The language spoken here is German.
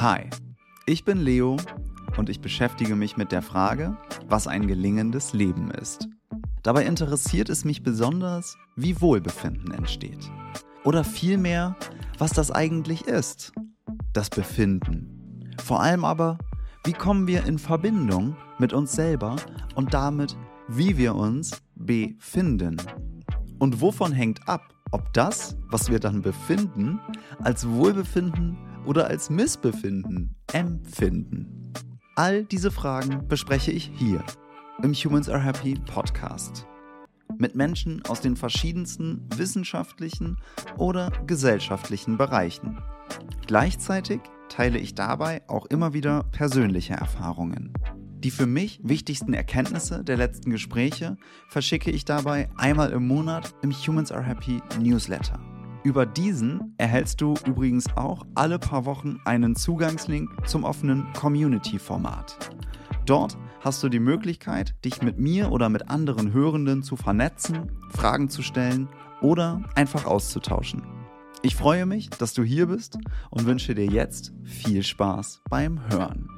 Hi, ich bin Leo und ich beschäftige mich mit der Frage, was ein gelingendes Leben ist. Dabei interessiert es mich besonders, wie Wohlbefinden entsteht. Oder vielmehr, was das eigentlich ist. Das Befinden. Vor allem aber, wie kommen wir in Verbindung mit uns selber und damit, wie wir uns befinden. Und wovon hängt ab, ob das, was wir dann befinden, als Wohlbefinden oder als Missbefinden empfinden? All diese Fragen bespreche ich hier im Humans Are Happy Podcast. Mit Menschen aus den verschiedensten wissenschaftlichen oder gesellschaftlichen Bereichen. Gleichzeitig teile ich dabei auch immer wieder persönliche Erfahrungen. Die für mich wichtigsten Erkenntnisse der letzten Gespräche verschicke ich dabei einmal im Monat im Humans Are Happy Newsletter. Über diesen erhältst du übrigens auch alle paar Wochen einen Zugangslink zum offenen Community-Format. Dort hast du die Möglichkeit, dich mit mir oder mit anderen Hörenden zu vernetzen, Fragen zu stellen oder einfach auszutauschen. Ich freue mich, dass du hier bist und wünsche dir jetzt viel Spaß beim Hören.